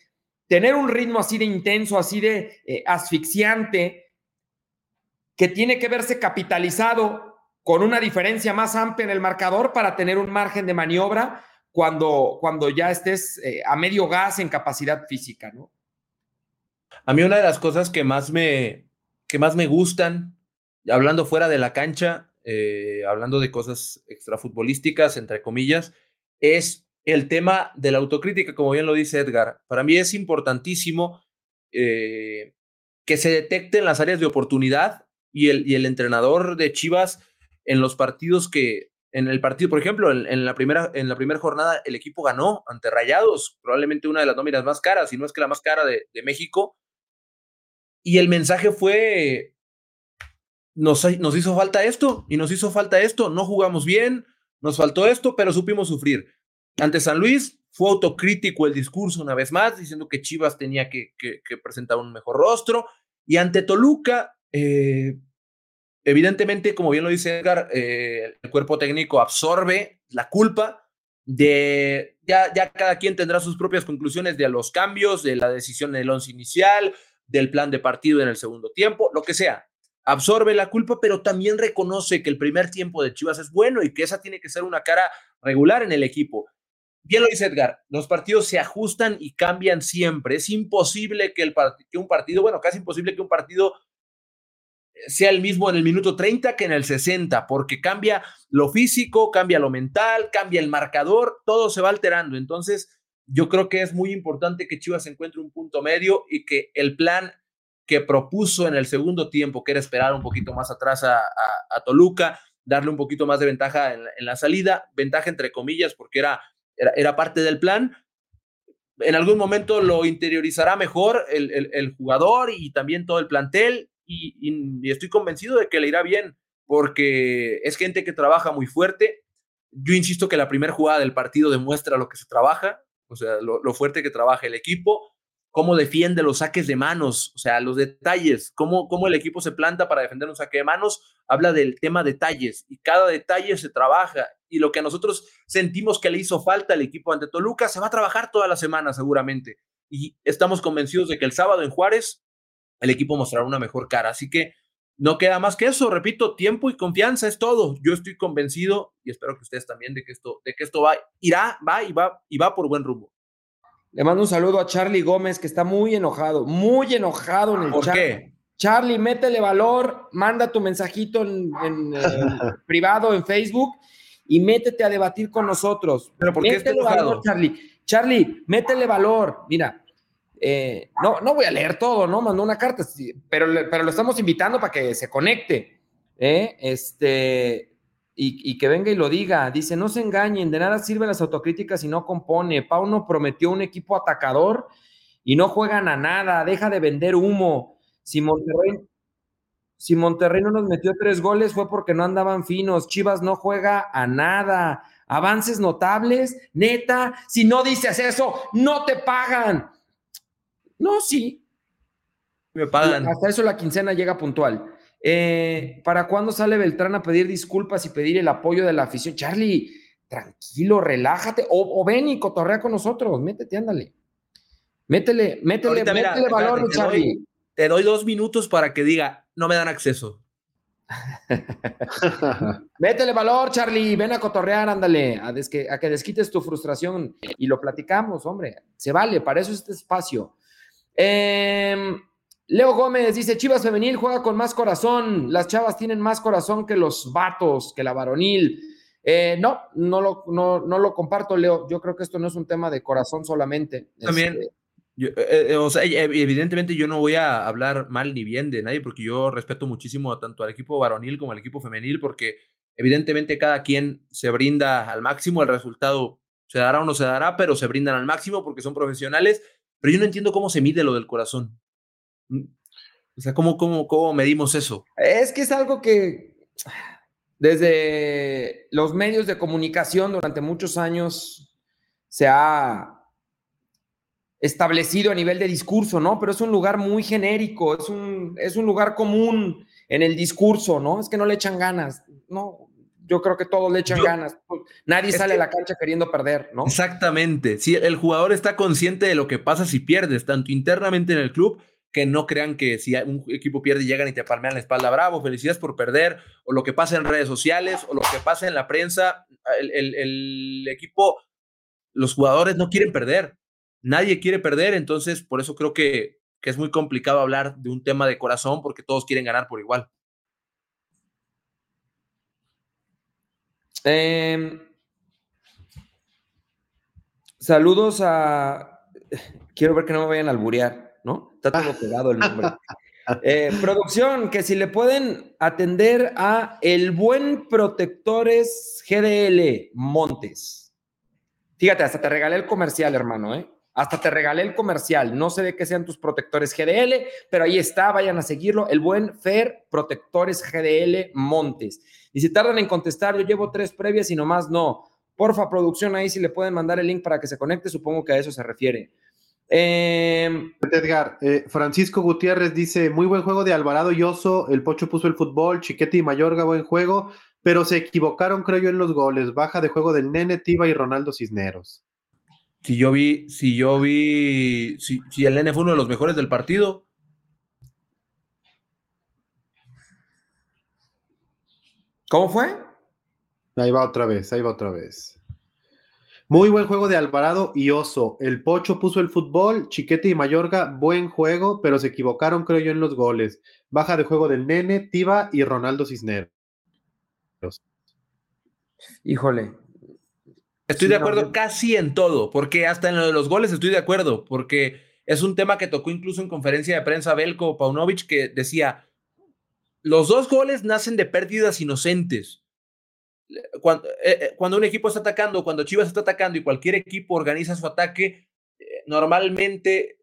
tener un ritmo así de intenso, así de eh, asfixiante, que tiene que verse capitalizado con una diferencia más amplia en el marcador para tener un margen de maniobra cuando, cuando ya estés eh, a medio gas en capacidad física, ¿no? A mí una de las cosas que más me, que más me gustan, hablando fuera de la cancha, eh, hablando de cosas extrafutbolísticas, entre comillas, es el tema de la autocrítica, como bien lo dice Edgar. Para mí es importantísimo eh, que se detecten las áreas de oportunidad y el, y el entrenador de Chivas en los partidos que, en el partido, por ejemplo, en, la primera, en la primera jornada el equipo ganó ante Rayados, probablemente una de las nóminas más caras, si no es que la más cara de, de México. Y el mensaje fue, nos, hizo falta esto y nos hizo falta esto, no jugamos bien, nos faltó esto, pero supimos sufrir. Ante San Luis fue autocrítico el discurso una vez más, diciendo que Chivas tenía que, presentar un mejor rostro. Y ante Toluca, eh, evidentemente, como bien lo dice Edgar, eh, el cuerpo técnico absorbe la culpa de, ya, cada quien tendrá sus propias conclusiones de los cambios, de la decisión en el once inicial, del plan de partido en el segundo tiempo, lo que sea absorbe la culpa, pero también reconoce que el primer tiempo de Chivas es bueno y que esa tiene que ser una cara regular en el equipo. Bien lo dice Edgar, los partidos se ajustan y cambian siempre. Es imposible que, que un partido, bueno, casi imposible que un partido sea el mismo en el minuto 30 que en el 60, porque cambia lo físico, cambia lo mental, cambia el marcador, todo se va alterando. Entonces, yo creo que es muy importante que Chivas encuentre un punto medio y que el plan que propuso en el segundo tiempo, que era esperar un poquito más atrás a, Toluca, darle un poquito más de ventaja en, la salida, ventaja entre comillas, porque era, era, parte del plan. En algún momento lo interiorizará mejor el, jugador y también todo el plantel, y, estoy convencido de que le irá bien, porque es gente que trabaja muy fuerte. Yo insisto que la primera jugada del partido demuestra lo que se trabaja, o sea, lo fuerte que trabaja el equipo cómo defiende los saques de manos, o sea, los detalles, cómo, cómo el equipo se planta para defender un saque de manos, habla del tema detalles y cada detalle se trabaja y lo que nosotros sentimos que le hizo falta al equipo ante Toluca se va a trabajar toda la semana seguramente y estamos convencidos de que el sábado en Juárez el equipo mostrará una mejor cara, así que no queda más que eso, repito, tiempo y confianza es todo. Yo estoy convencido y espero que ustedes también de que esto, de que esto va, irá, va y va y va por buen rumbo. Le mando un saludo a Charlie Gómez, que está muy enojado, muy enojado en el ¿Por chat. qué? Charlie, métele valor, manda tu mensajito en, en, eh, privado en Facebook y métete a debatir con nosotros. ¿Pero por qué Métele valor, Charlie. Charlie, métele valor. Mira, eh, no, no voy a leer todo, ¿no? Mandó una carta, pero, pero lo estamos invitando para que se conecte. ¿eh? Este, y, y que venga y lo diga. Dice, no se engañen, de nada sirven las autocríticas si no compone. Pauno prometió un equipo atacador y no juegan a nada, deja de vender humo. Si Monterrey, si Monterrey no nos metió tres goles fue porque no andaban finos. Chivas no juega a nada. Avances notables, neta. Si no dices eso, no te pagan. No, sí. Me pagan. Hasta eso la quincena llega puntual. Eh, ¿Para cuándo sale Beltrán a pedir disculpas y pedir el apoyo de la afición? Charlie, tranquilo, relájate. O, o ven y cotorrea con nosotros. Métete, ándale. Métele, métele, Ahorita, mira, métele valor, espérate, mi te Charlie. doy- Te doy dos minutos para que diga, no me dan acceso. Métele valor, Charlie. Ven a cotorrear, ándale. A, desque- a que desquites tu frustración y lo platicamos, hombre. Se vale, para eso es este espacio. Em, Leo Gómez dice: Chivas Femenil juega con más corazón. Las chavas tienen más corazón que los vatos, que la varonil. Eh, no, no lo, no, no lo comparto, Leo. Yo creo que esto no es un tema de corazón solamente. También, Este, Yo, eh, eh, o sea, eh, evidentemente yo no voy a hablar mal ni bien de nadie porque yo respeto muchísimo tanto al equipo varonil como al equipo femenil porque evidentemente cada quien se brinda al máximo, el resultado se dará o no se dará, pero se brindan al máximo porque son profesionales, pero yo no entiendo cómo se mide lo del corazón. Mm, O sea, ¿cómo, cómo, cómo medimos eso? Es que es algo que desde los medios de comunicación durante muchos años se ha establecido a nivel de discurso, ¿no? Pero es un lugar muy genérico, es un, es un lugar común en el discurso, ¿no? Es que no le echan ganas, ¿no? Yo creo que todos le echan Yo- ganas. Nadie sale que- a la cancha queriendo perder, ¿no? Exactamente. Si el jugador está consciente de lo que pasa si pierdes, tanto internamente en el club, que no crean que si un equipo pierde llegan y te palmean la espalda, bravo, felicidades por perder, o lo que pasa en redes sociales, o lo que pasa en la prensa, el, el- el equipo, los jugadores no quieren perder, nadie quiere perder, entonces por eso creo que, que es muy complicado hablar de un tema de corazón porque todos quieren ganar por igual. Eh, saludos a. Quiero ver que no me vayan a alburear, ¿no? Está todo pegado el nombre. Eh, producción, que si le pueden atender a el buen protectores GDL Montes. Fíjate, hasta te regalé el comercial, hermano, ¿eh? Hasta te regalé el comercial. No sé de qué sean tus protectores GDL, pero ahí está, vayan a seguirlo. El buen Fer Protectores GDL Montes. Y si tardan en contestar, yo llevo tres previas y nomás no. Porfa, producción, ahí si le pueden mandar el link para que se conecte, supongo que a eso se refiere. Eh, Edgar, eh, Francisco Gutiérrez dice, muy buen juego de Alvarado y Oso, el Pocho puso el fútbol, Chiquete y Mayorga, buen juego, pero se equivocaron, creo yo, en los goles, baja de juego del Nene, Tiva y Ronaldo Cisneros. Si yo vi, si yo vi, si, si el Nene fue uno de los mejores del partido, ¿Cómo fue? Ahí va otra vez, ahí va otra vez. Muy buen juego de Alvarado y Oso. El Pocho puso el fútbol, Chiquete y Mayorga, buen juego, pero se equivocaron, creo yo, en los goles. Baja de juego del Nene, Tiva y Ronaldo Cisneros. Híjole. Estoy Sí, de no, acuerdo yo- casi en todo, porque hasta en lo de los goles estoy de acuerdo, porque es un tema que tocó incluso en conferencia de prensa Belko Paunovic, que decía, los dos goles nacen de pérdidas inocentes. Cuando, eh, eh, cuando un equipo está atacando, cuando Chivas está atacando y cualquier equipo organiza su ataque, eh, normalmente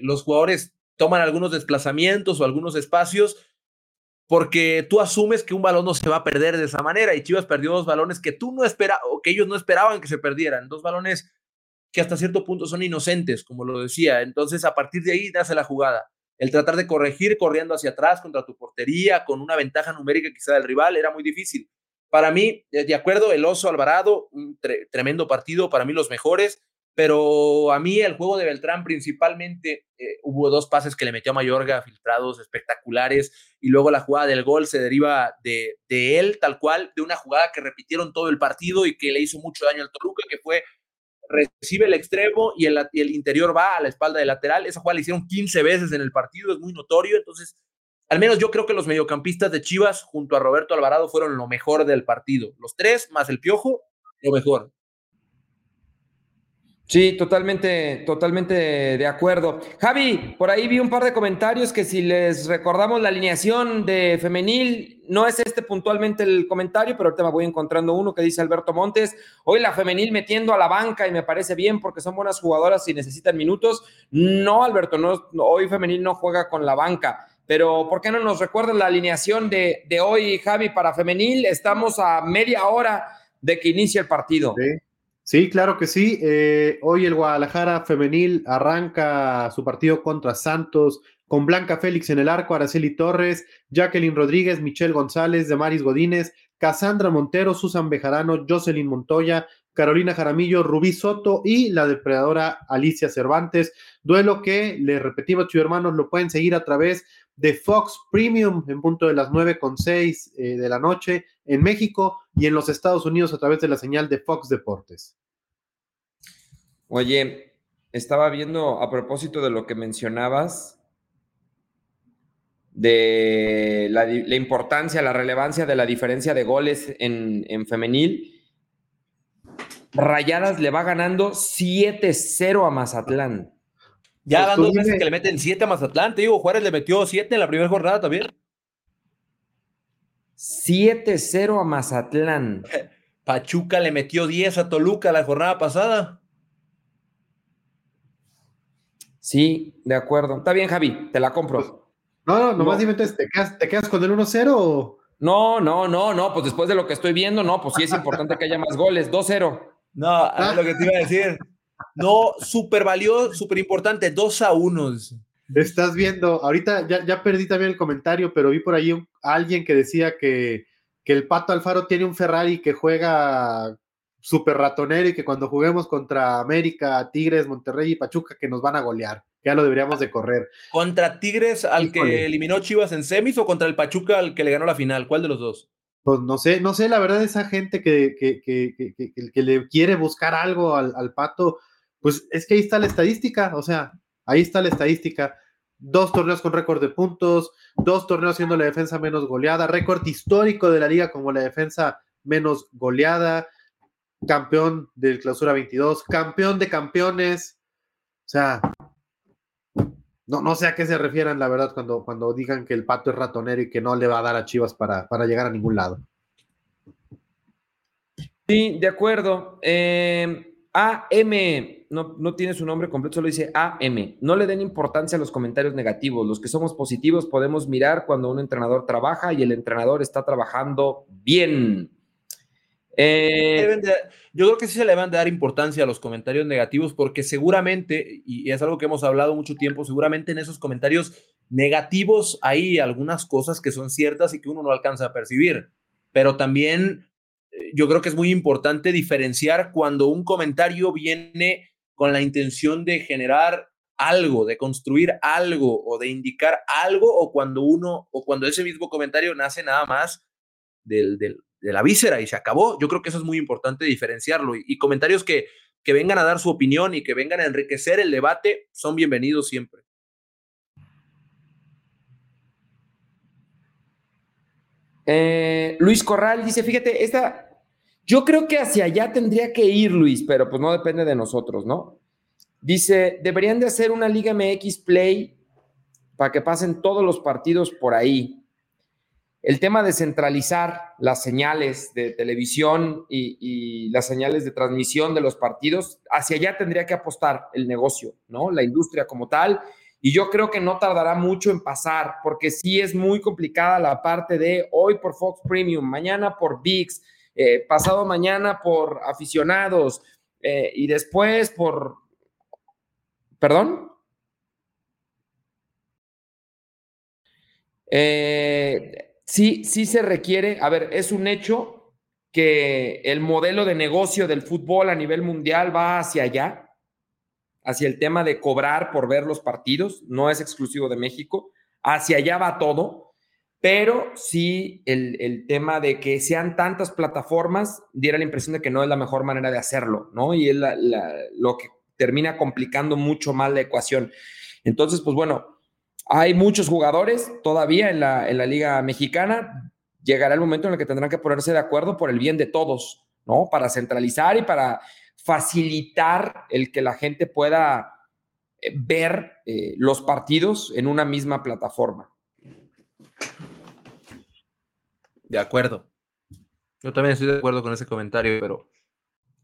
los jugadores toman algunos desplazamientos o algunos espacios porque tú asumes que un balón no se va a perder de esa manera y Chivas perdió dos balones que tú no esperabas o que ellos no esperaban que se perdieran, dos balones que hasta cierto punto son inocentes, como lo decía. Entonces, a partir de ahí, nace la jugada. El tratar de corregir corriendo hacia atrás contra tu portería, con una ventaja numérica quizá del rival, era muy difícil. Para mí, de acuerdo, el Oso Alvarado, un tremendo partido, para mí los mejores, pero a mí el juego de Beltrán principalmente eh, hubo dos pases que le metió a Mayorga, filtrados espectaculares, y luego la jugada del gol se deriva de, de, él, tal cual, de una jugada que repitieron todo el partido y que le hizo mucho daño al Toluca, que fue recibe el extremo y el, y el interior va a la espalda del lateral. Esa jugada la hicieron 15 veces en el partido, es muy notorio, entonces al menos yo creo que los mediocampistas de Chivas junto a Roberto Alvarado fueron lo mejor del partido. Los tres más el Piojo, lo mejor. Sí, totalmente, totalmente de acuerdo. Javi, por ahí vi un par de comentarios que si les recordamos la alineación de femenil, no es este puntualmente el comentario, pero ahorita me voy encontrando uno que dice Alberto Montes, hoy la femenil metiendo a la banca y me parece bien porque son buenas jugadoras y necesitan minutos. No, Alberto, no, hoy femenil no juega con la banca. Pero, ¿por qué no nos recuerdan la alineación de, de hoy, Javi, para femenil? Estamos a media hora de que inicie el partido. Sí. Sí, claro que sí. Eh, hoy el Guadalajara femenil arranca su partido contra Santos con Blanca Félix en el arco, Araceli Torres, Jacqueline Rodríguez, Michelle González, Damaris Godínez, Cassandra Montero, Susan Bejarano, Jocelyn Montoya, Carolina Jaramillo, Rubí Soto y la depredadora Alicia Cervantes. Duelo que, le repetimos, chicos hermanos, lo pueden seguir a través de Fox Premium en punto de las 9 con 6 eh, de la noche en México y en los Estados Unidos a través de la señal de Fox Deportes. Oye, estaba viendo a propósito de lo que mencionabas, de la, importancia, la relevancia de la diferencia de goles en, en femenil. Rayadas le va ganando 7-0 a Mazatlán. Ya dos veces que le meten 7 a Mazatlán, te digo, Juárez le metió 7 en la primera jornada también. 7-0 a Mazatlán. Pachuca le metió 10 a Toluca la jornada pasada. Sí, de acuerdo. Está bien, Javi, te la compro. Pues, no, no, nomás dime, ¿te quedas, ¿te quedas con el 1-0 o...? No, no, no, no, pues después de lo que estoy viendo, no, pues sí es importante que haya más goles, 2-0. No, es lo que te iba a decir. No, súper valioso, súper importante, 2 a 1. Estás viendo, ahorita ya, ya, perdí también el comentario, pero vi por ahí a alguien que decía que, que, el Pato Alfaro tiene un Ferrari que juega súper ratonero y que cuando juguemos contra América, Tigres, Monterrey y Pachuca, que nos van a golear. Ya lo deberíamos de correr. ¿Contra Tigres al que eliminó Chivas en semis o contra el Pachuca al que le ganó la final? ¿Cuál de los dos? Pues no sé, no sé, la verdad, esa gente que, que, que, que le quiere buscar algo al, al Pato, pues es que ahí está la estadística, o sea, ahí está la estadística. Dos torneos con récord de puntos, dos torneos siendo la defensa menos goleada, récord histórico de la liga como la defensa menos goleada, campeón del clausura 22, campeón de campeones. O sea, no, no sé a qué se refieran, la verdad, cuando, cuando digan que el pato es ratonero y que no le va a dar a Chivas para, para llegar a ningún lado. Sí, de acuerdo. Eh, AM, no, no tiene su nombre completo, solo dice AM. No le den importancia a los comentarios negativos. Los que somos positivos podemos mirar cuando un entrenador trabaja y el entrenador está trabajando bien. Eh, yo creo que sí se le van a dar importancia a los comentarios negativos porque seguramente, y es algo que hemos hablado mucho tiempo, seguramente en esos comentarios negativos hay algunas cosas que son ciertas y que uno no alcanza a percibir, pero también yo creo que es muy importante diferenciar cuando un comentario viene con la intención de generar algo, de construir algo o de indicar algo, o cuando uno, o cuando ese mismo comentario nace nada más del, de la víscera y se acabó. Yo creo que eso es muy importante diferenciarlo. Y, comentarios que, que vengan a dar su opinión y que vengan a enriquecer el debate son bienvenidos siempre. Eh, Luis Corral dice, fíjate, esta, yo creo que hacia allá tendría que ir Luis, pero pues no depende de nosotros, ¿no? Dice, deberían de hacer una Liga MX Play para que pasen todos los partidos por ahí. El tema de centralizar las señales de televisión y, las señales de transmisión de los partidos, hacia allá tendría que apostar el negocio, ¿no? La industria como tal y yo creo que no tardará mucho en pasar, porque sí es muy complicada la parte de hoy por Fox Premium, mañana por VIX, eh, pasado mañana por aficionados, eh, y después por... ¿Perdón? Eh, sí, sí se requiere, a ver, es un hecho que el modelo de negocio del fútbol a nivel mundial va hacia allá, hacia el tema de cobrar por ver los partidos, no es exclusivo de México, hacia allá va todo pero sí el, tema de que sean tantas plataformas diera la impresión de que no es la mejor manera de hacerlo, ¿no? Y es lo que termina complicando mucho más la ecuación. Entonces, pues bueno, hay muchos jugadores todavía en la, en la Liga Mexicana. Llegará el momento en el que tendrán que ponerse de acuerdo por el bien de todos, ¿no? Para centralizar y para facilitar el que la gente pueda eh, ver eh, los partidos en una misma plataforma. De acuerdo. Yo también estoy de acuerdo con ese comentario, pero.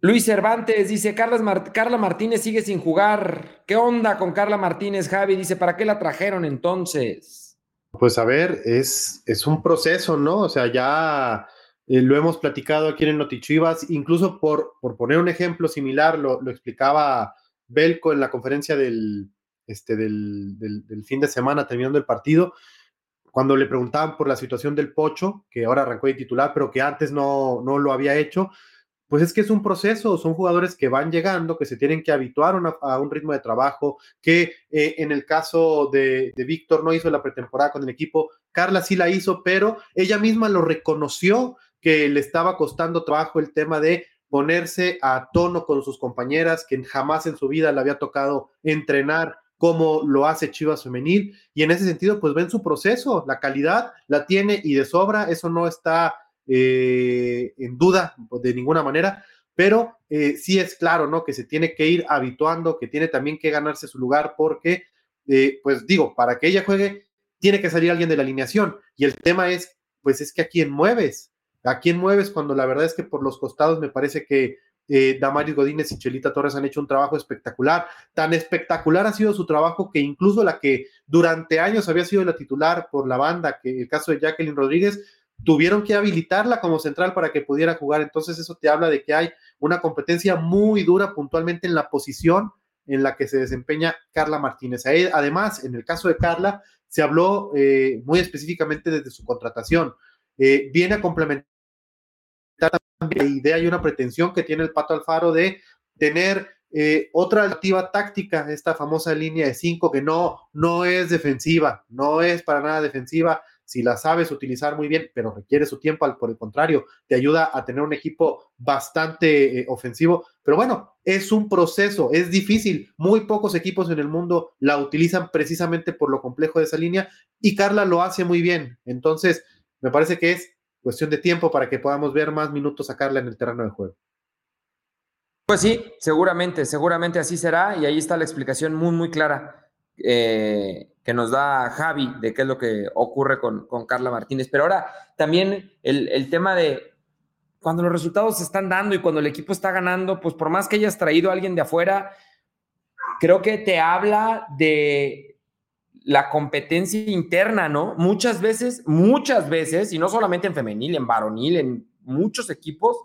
Luis Cervantes dice: Carla Martínez sigue sin jugar. ¿Qué onda con Carla Martínez, Javi? Dice: ¿para qué la trajeron entonces? Pues a ver, es, es un proceso, ¿no? O sea, ya eh, lo hemos platicado aquí en Notichivas, incluso por, por poner un ejemplo similar, lo, explicaba Belco en la conferencia del, este, del, del fin de semana terminando el partido cuando le preguntaban por la situación del Pocho, que ahora arrancó de titular, pero que antes no, no lo había hecho, pues es que es un proceso, son jugadores que van llegando, que se tienen que habituar a un ritmo de trabajo, que eh, en el caso de, de Víctor no hizo la pretemporada con el equipo, Carla sí la hizo, pero ella misma lo reconoció que le estaba costando trabajo el tema de ponerse a tono con sus compañeras, que jamás en su vida le había tocado entrenar como lo hace Chivas Femenil, y en ese sentido, pues ven su proceso, la calidad la tiene y de sobra, eso no está eh, en duda de ninguna manera, pero eh, sí es claro, ¿no? Que se tiene que ir habituando, que tiene también que ganarse su lugar, porque, eh, pues digo, para que ella juegue, tiene que salir alguien de la alineación, y el tema es, pues es que a quién mueves, a quién mueves cuando la verdad es que por los costados me parece que eh, Damaris Godínez y Chelita Torres han hecho un trabajo espectacular. Tan espectacular ha sido su trabajo que incluso la que durante años había sido la titular por la banda, que el caso de Jacqueline Rodríguez, tuvieron que habilitarla como central para que pudiera jugar. Entonces eso te habla de que hay una competencia muy dura puntualmente en la posición en la que se desempeña Carla Martínez. Además, en el caso de Carla, se habló eh, muy específicamente desde su contratación. Eh, viene a complementar idea y una pretensión que tiene el Pato Alfaro de tener eh, otra alternativa táctica, esta famosa línea de cinco que no, no es defensiva, no es para nada defensiva, si la sabes utilizar muy bien, pero requiere su tiempo, por el contrario, te ayuda a tener un equipo bastante eh, ofensivo. Pero bueno, es un proceso, es difícil. Muy pocos equipos en el mundo la utilizan precisamente por lo complejo de esa línea y Carla lo hace muy bien. Entonces, me parece que es cuestión de tiempo para que podamos ver más minutos sacarla en el terreno de juego. Pues sí, seguramente, seguramente así será y ahí está la explicación muy, muy clara eh, que nos da Javi de qué es lo que ocurre con, con Carla Martínez. Pero ahora también el, el, tema de cuando los resultados se están dando y cuando el equipo está ganando, pues por más que hayas traído a alguien de afuera, creo que te habla de la competencia interna, ¿no? Muchas veces, muchas veces, y no solamente en femenil, en varonil, en muchos equipos,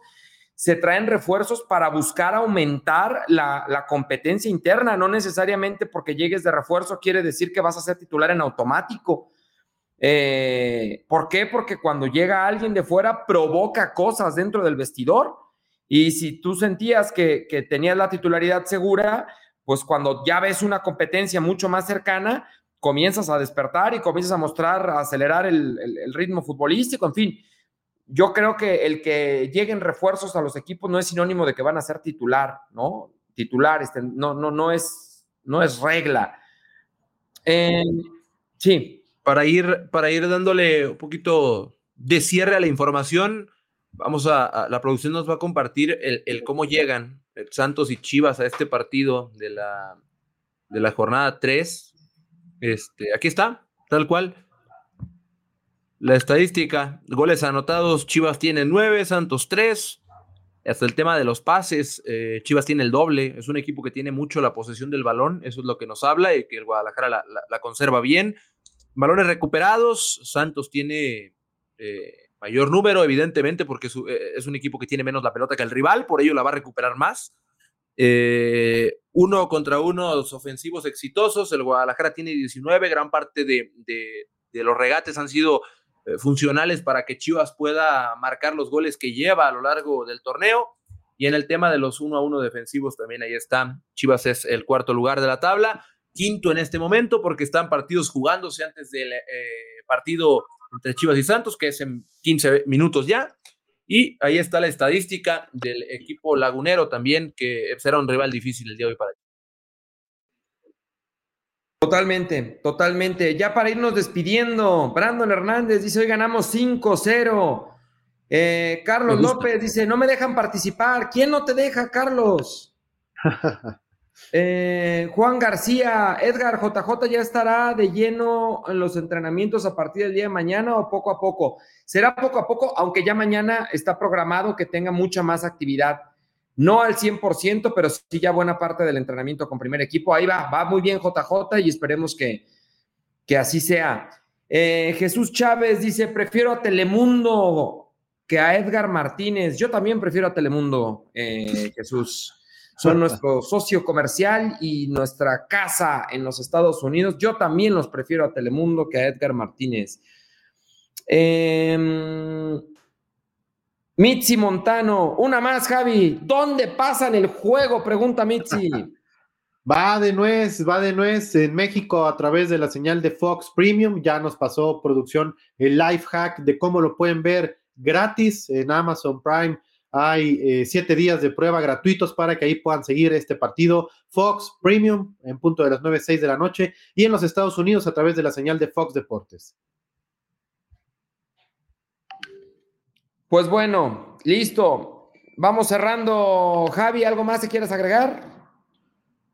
se traen refuerzos para buscar aumentar la, competencia interna, no necesariamente porque llegues de refuerzo quiere decir que vas a ser titular en automático. Eh, ¿Por qué? Porque cuando llega alguien de fuera provoca cosas dentro del vestidor y si tú sentías que, que tenías la titularidad segura, pues cuando ya ves una competencia mucho más cercana, comienzas a despertar y comienzas a mostrar, a acelerar el, ritmo futbolístico, en fin. Yo creo que el que lleguen refuerzos a los equipos no es sinónimo de que van a ser titular, ¿no? Titular, este, no, no, no, es, no es regla. sí. Para ir, para ir dándole un poquito de cierre a la información, vamos a, la producción nos va a compartir el, el cómo llegan Santos y Chivas a este partido de la, de la jornada 3 este, aquí está, tal cual. La estadística, goles anotados, Chivas tiene nueve, Santos tres. Hasta el tema de los pases, eh, Chivas tiene el doble, es un equipo que tiene mucho la posesión del balón, eso es lo que nos habla y que el Guadalajara la, conserva bien. Balones recuperados, Santos tiene eh, mayor número, evidentemente, porque eh, es un equipo que tiene menos la pelota que el rival, por ello la va a recuperar más. Eh, uno contra uno ofensivos exitosos. El Guadalajara tiene 19, gran parte de, los regates han sido eh, funcionales para que Chivas pueda marcar los goles que lleva a lo largo del torneo. Y en el tema de los uno a uno defensivos también ahí está. Chivas es el cuarto lugar de la tabla, quinto en este momento porque están partidos jugándose antes del eh, partido entre Chivas y Santos, que es en 15 minutos ya. Y ahí está la estadística del equipo lagunero también, que será un rival difícil el día de hoy para Totalmente, totalmente. Ya para irnos despidiendo, Brandon Hernández dice, hoy ganamos 5-0. Eh, Carlos López dice, no me dejan participar. ¿Quién no te deja, Carlos? Eh, Juan García, Edgar JJ ya estará de lleno en los entrenamientos a partir del día de mañana o poco a poco. Será poco a poco, aunque ya mañana está programado que tenga mucha más actividad. No al 100%, pero sí ya buena parte del entrenamiento con primer equipo. Ahí va, va muy bien JJ y esperemos que, que así sea. Eh, Jesús Chávez dice, prefiero a Telemundo que a Edgar Martínez. Yo también prefiero a Telemundo, eh, Jesús son nuestro socio comercial y nuestra casa en los Estados Unidos. Yo también los prefiero a Telemundo que a Edgar Martínez. Eh, Mitzi Montano, una más, Javi. ¿Dónde pasan el juego? Pregunta Mitzi. Va de nuez, va de nuez en México a través de la señal de Fox Premium. Ya nos pasó producción el life hack de cómo lo pueden ver gratis en Amazon Prime hay eh, siete días de prueba gratuitos para que ahí puedan seguir este partido. Fox Premium en punto de las 9, 6 de la noche y en los Estados Unidos a través de la señal de Fox Deportes. Pues bueno, listo. Vamos cerrando. Javi, ¿algo más que quieras agregar?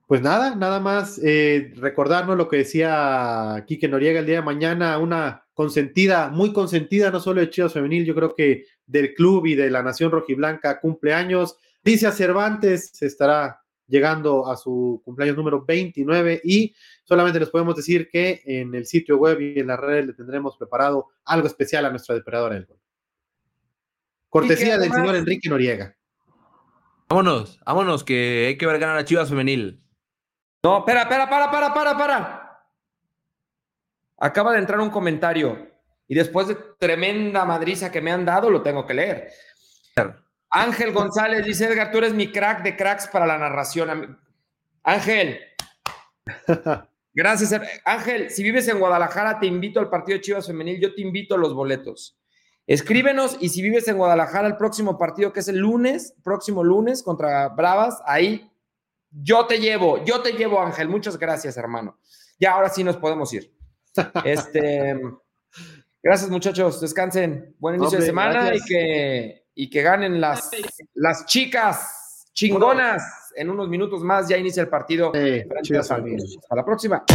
Pues nada, nada más eh, recordarnos lo que decía Quique Noriega el día de mañana, una consentida, muy consentida, no solo de Chivas Femenil, yo creo que del club y de la Nación Rojiblanca cumpleaños. Dice Cervantes, se estará llegando a su cumpleaños número 29 y solamente les podemos decir que en el sitio web y en las redes le tendremos preparado algo especial a nuestra depredadora del gol. Cortesía del señor Enrique Noriega. Vámonos, vámonos, que hay que ver ganar a Chivas Femenil. No, espera, espera, para, para, para, para. Acaba de entrar un comentario y después de tremenda madriza que me han dado, lo tengo que leer. Ángel González dice, Edgar, tú eres mi crack de cracks para la narración. Ángel. Gracias. Ángel, si vives en Guadalajara, te invito al partido de Chivas Femenil, yo te invito a los boletos. Escríbenos y si vives en Guadalajara, el próximo partido que es el lunes, próximo lunes contra Bravas, ahí yo te llevo, yo te llevo, Ángel. Muchas gracias, hermano. Ya, ahora sí nos podemos ir. Este, gracias muchachos, descansen, buen inicio de semana y que, y que ganen las, las chicas chingonas. En unos minutos más ya inicia el partido. Hasta la próxima.